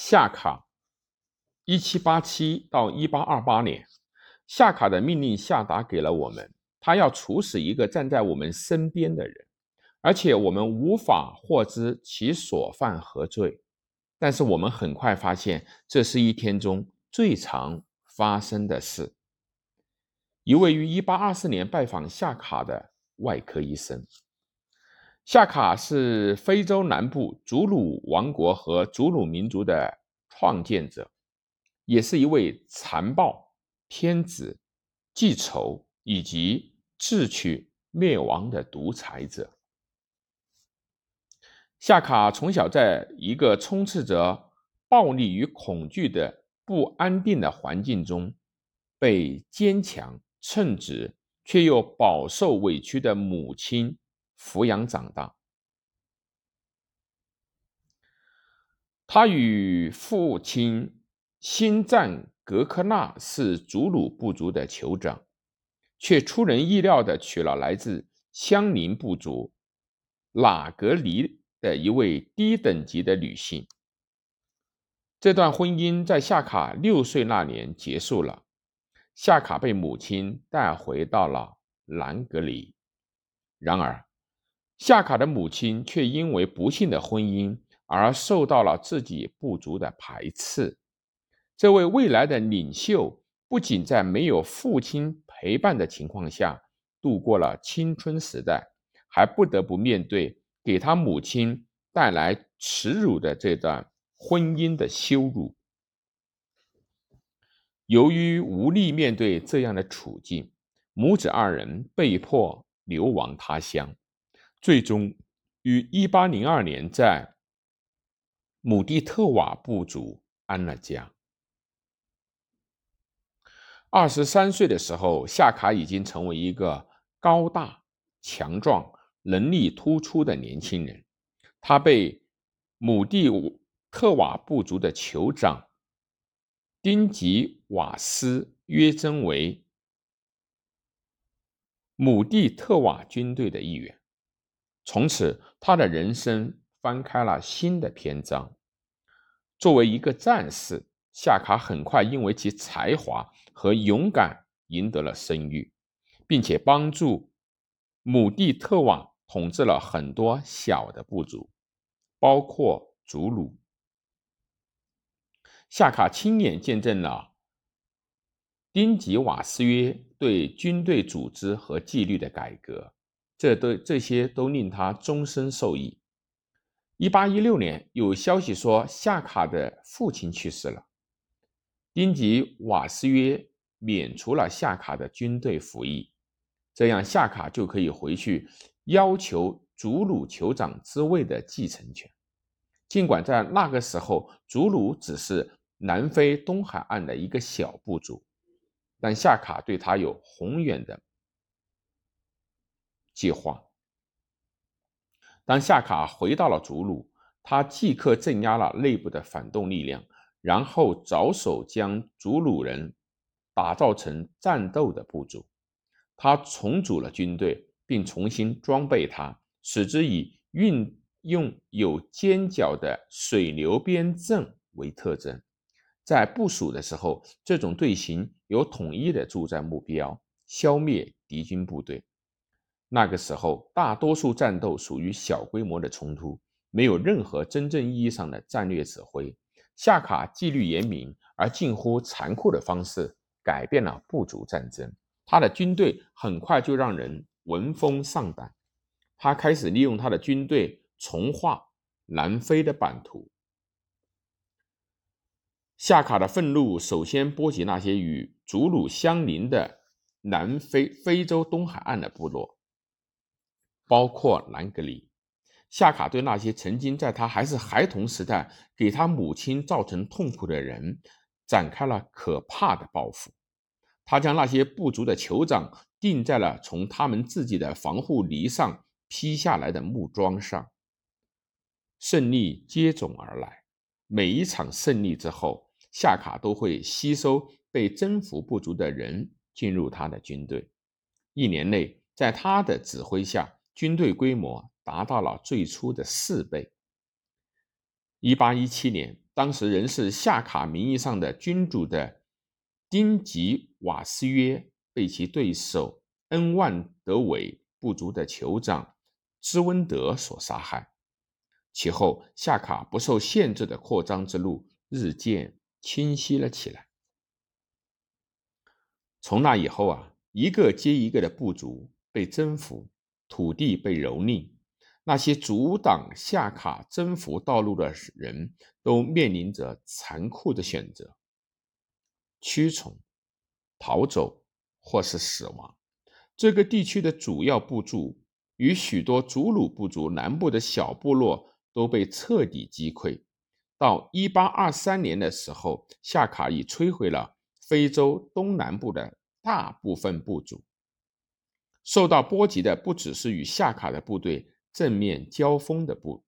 夏卡，一七八七到一八二八年，夏卡的命令下达给了我们，他要处死一个站在我们身边的人，而且我们无法获知其所犯何罪。但是我们很快发现，这是一天中最常发生的事。一位于一八二四年拜访夏卡的外科医生。夏卡是非洲南部祖鲁王国和祖鲁民族的创建者，也是一位残暴、偏执、记仇以及智取灭亡的独裁者。夏卡从小在一个充斥着暴力与恐惧的不安定的环境中，被坚强、称职却又饱受委屈的母亲抚养长大。他与父亲辛赞格克纳是祖鲁部族的酋长，却出人意料地娶了来自相邻部族拉格里。的一位低等级的女性。这段婚姻在夏卡六岁那年结束了。夏卡被母亲带回到了兰格里，然而，夏卡的母亲却因为不幸的婚姻而受到了自己部族的排斥。这位未来的领袖不仅在没有父亲陪伴的情况下度过了青春时代，还不得不面对。给他母亲带来耻辱的这段婚姻的羞辱。由于无力面对这样的处境，母子二人被迫流亡他乡，最终于1802年在姆蒂特瓦部族安了家。二十三岁的时候，夏卡已经成为一个高大强壮。能力突出的年轻人，他被姆蒂特瓦部族的酋长丁吉瓦斯约征为姆蒂特瓦军队的一员。从此，他的人生翻开了新的篇章。作为一个战士，夏卡很快因为其才华和勇敢赢得了声誉，并且帮助姆蒂特瓦。统治了很多小的部族，包括祖鲁。夏卡亲眼见证了丁吉瓦斯约对军队组织和纪律的改革，这都这些都令他终身受益。一八一六年，有消息说夏卡的父亲去世了，丁吉瓦斯约免除了夏卡的军队服役，这样夏卡就可以回去。要求祖鲁酋长之位的继承权。尽管在那个时候，祖鲁只是南非东海岸的一个小部族，但夏卡对他有宏远的计划。当夏卡回到了祖鲁，他即刻镇压了内部的反动力量，然后着手将祖鲁人打造成战斗的部族。他重组了军队。并重新装备它，使之以运用有尖角的水流边阵为特征。在部署的时候，这种队形有统一的作战目标：消灭敌军部队。那个时候，大多数战斗属于小规模的冲突，没有任何真正意义上的战略指挥。夏卡纪律严明而近乎残酷的方式改变了部族战争。他的军队很快就让人。闻风丧胆，他开始利用他的军队重划南非的版图。夏卡的愤怒首先波及那些与祖鲁相邻的南非非洲东海岸的部落，包括兰格里。夏卡对那些曾经在他还是孩童时代给他母亲造成痛苦的人展开了可怕的报复。他将那些部族的酋长钉在了从他们自己的防护篱上劈下来的木桩上。胜利接踵而来，每一场胜利之后，夏卡都会吸收被征服部族的人进入他的军队。一年内，在他的指挥下，军队规模达到了最初的四倍。一八一七年。当时仍是夏卡名义上的君主的丁吉瓦斯约被其对手恩万德韦部族的酋长兹温德所杀害。其后，夏卡不受限制的扩张之路日渐清晰了起来。从那以后啊，一个接一个的部族被征服，土地被蹂躏。那些阻挡夏卡征服道路的人都面临着残酷的选择：屈从、逃走，或是死亡。这个地区的主要部族与许多祖鲁部族南部的小部落都被彻底击溃。到1823年的时候，夏卡已摧毁了非洲东南部的大部分部族。受到波及的不只是与夏卡的部队。正面交锋的部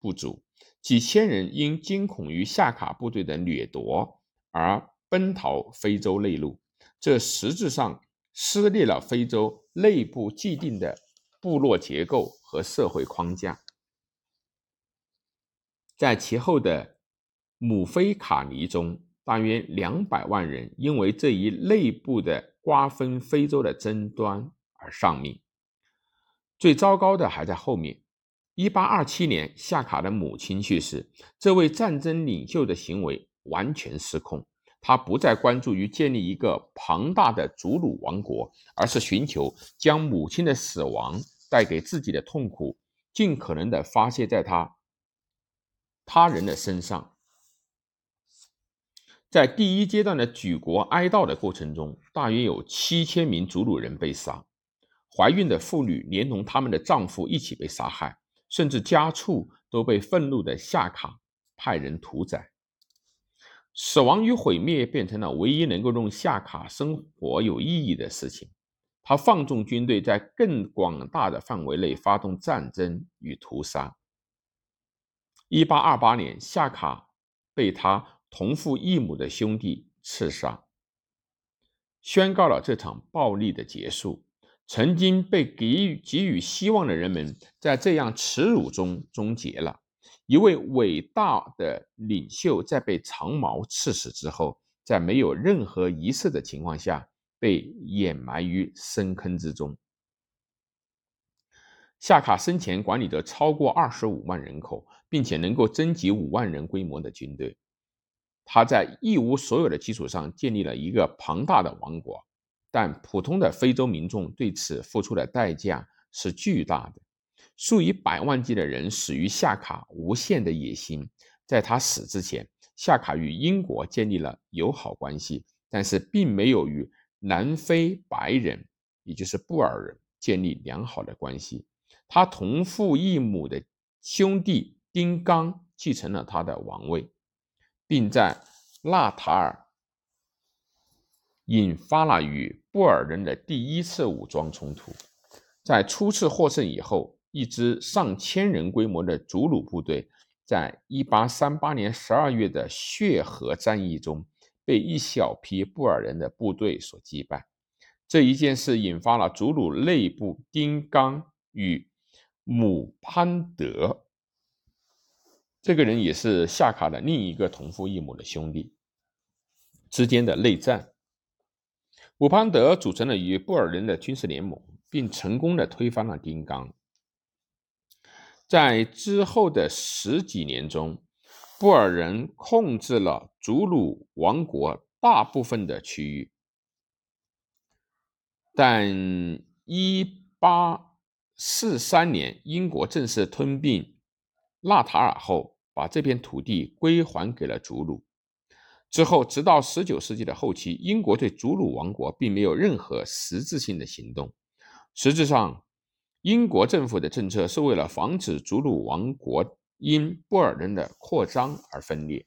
部族，几千人因惊恐于夏卡部队的掠夺而奔逃非洲内陆，这实质上撕裂了非洲内部既定的部落结构和社会框架。在其后的姆菲卡尼中，大约两百万人因为这一内部的瓜分非洲的争端而丧命。最糟糕的还在后面。一八二七年，夏卡的母亲去世，这位战争领袖的行为完全失控。他不再关注于建立一个庞大的祖鲁王国，而是寻求将母亲的死亡带给自己的痛苦尽可能的发泄在他他人的身上。在第一阶段的举国哀悼的过程中，大约有七千名祖鲁人被杀。怀孕的妇女连同他们的丈夫一起被杀害，甚至家畜都被愤怒的夏卡派人屠宰。死亡与毁灭变成了唯一能够让夏卡生活有意义的事情。他放纵军队在更广大的范围内发动战争与屠杀。一八二八年，夏卡被他同父异母的兄弟刺杀，宣告了这场暴力的结束。曾经被给予给予希望的人们，在这样耻辱中终结了。一位伟大的领袖在被长矛刺死之后，在没有任何仪式的情况下，被掩埋于深坑之中。夏卡生前管理着超过二十五万人口，并且能够征集五万人规模的军队。他在一无所有的基础上建立了一个庞大的王国。但普通的非洲民众对此付出的代价是巨大的，数以百万计的人死于夏卡无限的野心。在他死之前，夏卡与英国建立了友好关系，但是并没有与南非白人，也就是布尔人建立良好的关系。他同父异母的兄弟丁刚继承了他的王位，并在纳塔尔。引发了与布尔人的第一次武装冲突。在初次获胜以后，一支上千人规模的祖鲁部队，在1838年12月的血河战役中，被一小批布尔人的部队所击败。这一件事引发了祖鲁内部丁刚与姆潘德这个人也是夏卡的另一个同父异母的兄弟之间的内战。姆潘德组成了与布尔人的军事联盟，并成功的推翻了丁刚。在之后的十几年中，布尔人控制了祖鲁王国大部分的区域。但一八四三年，英国正式吞并纳塔尔后，把这片土地归还给了祖鲁。之后，直到十九世纪的后期，英国对祖鲁王国并没有任何实质性的行动。实质上，英国政府的政策是为了防止祖鲁王国因布尔人的扩张而分裂。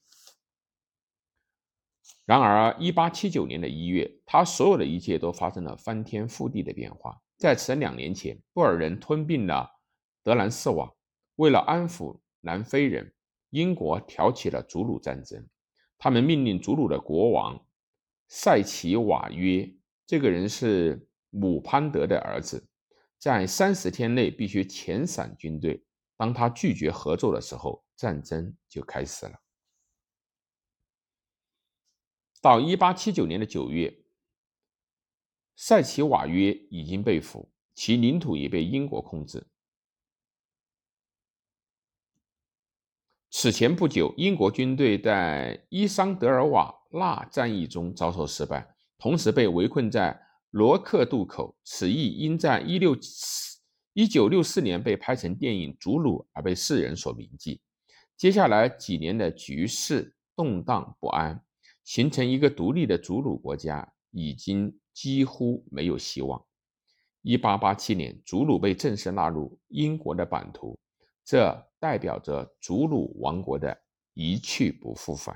然而，一八七九年的一月，他所有的一切都发生了翻天覆地的变化。在此两年前，布尔人吞并了德兰斯瓦，为了安抚南非人，英国挑起了祖鲁战争。他们命令祖鲁的国王塞奇瓦约，这个人是姆潘德的儿子，在三十天内必须遣散军队。当他拒绝合作的时候，战争就开始了。到1879年的9月，塞奇瓦约已经被俘，其领土也被英国控制。此前不久，英国军队在伊桑德尔瓦纳战役中遭受失败，同时被围困在罗克渡口。此役因在1964年被拍成电影《祖鲁》而被世人所铭记。接下来几年的局势动荡不安，形成一个独立的祖鲁国家已经几乎没有希望。1887年，祖鲁被正式纳入英国的版图，这代表着祖鲁王国的一去不复返。